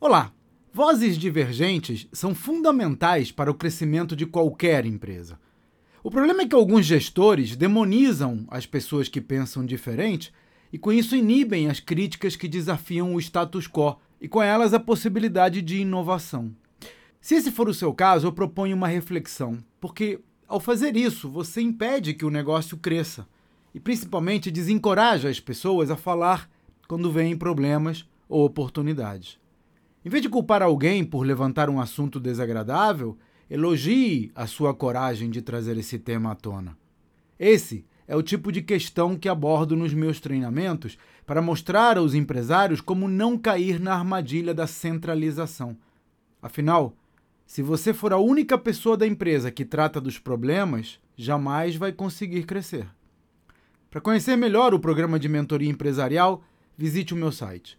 Olá! Vozes divergentes são fundamentais para o crescimento de qualquer empresa. O problema é que alguns gestores demonizam as pessoas que pensam diferente e com isso inibem as críticas que desafiam o status quo e com elas a possibilidade de inovação. Se esse for o seu caso, eu proponho uma reflexão, porque ao fazer isso, você impede que o negócio cresça e principalmente desencoraja as pessoas a falar quando vêm problemas ou oportunidades. Em vez de culpar alguém por levantar um assunto desagradável, elogie a sua coragem de trazer esse tema à tona. Esse é o tipo de questão que abordo nos meus treinamentos para mostrar aos empresários como não cair na armadilha da centralização. Afinal, se você for a única pessoa da empresa que trata dos problemas, jamais vai conseguir crescer. Para conhecer melhor o programa de mentoria empresarial, visite o meu site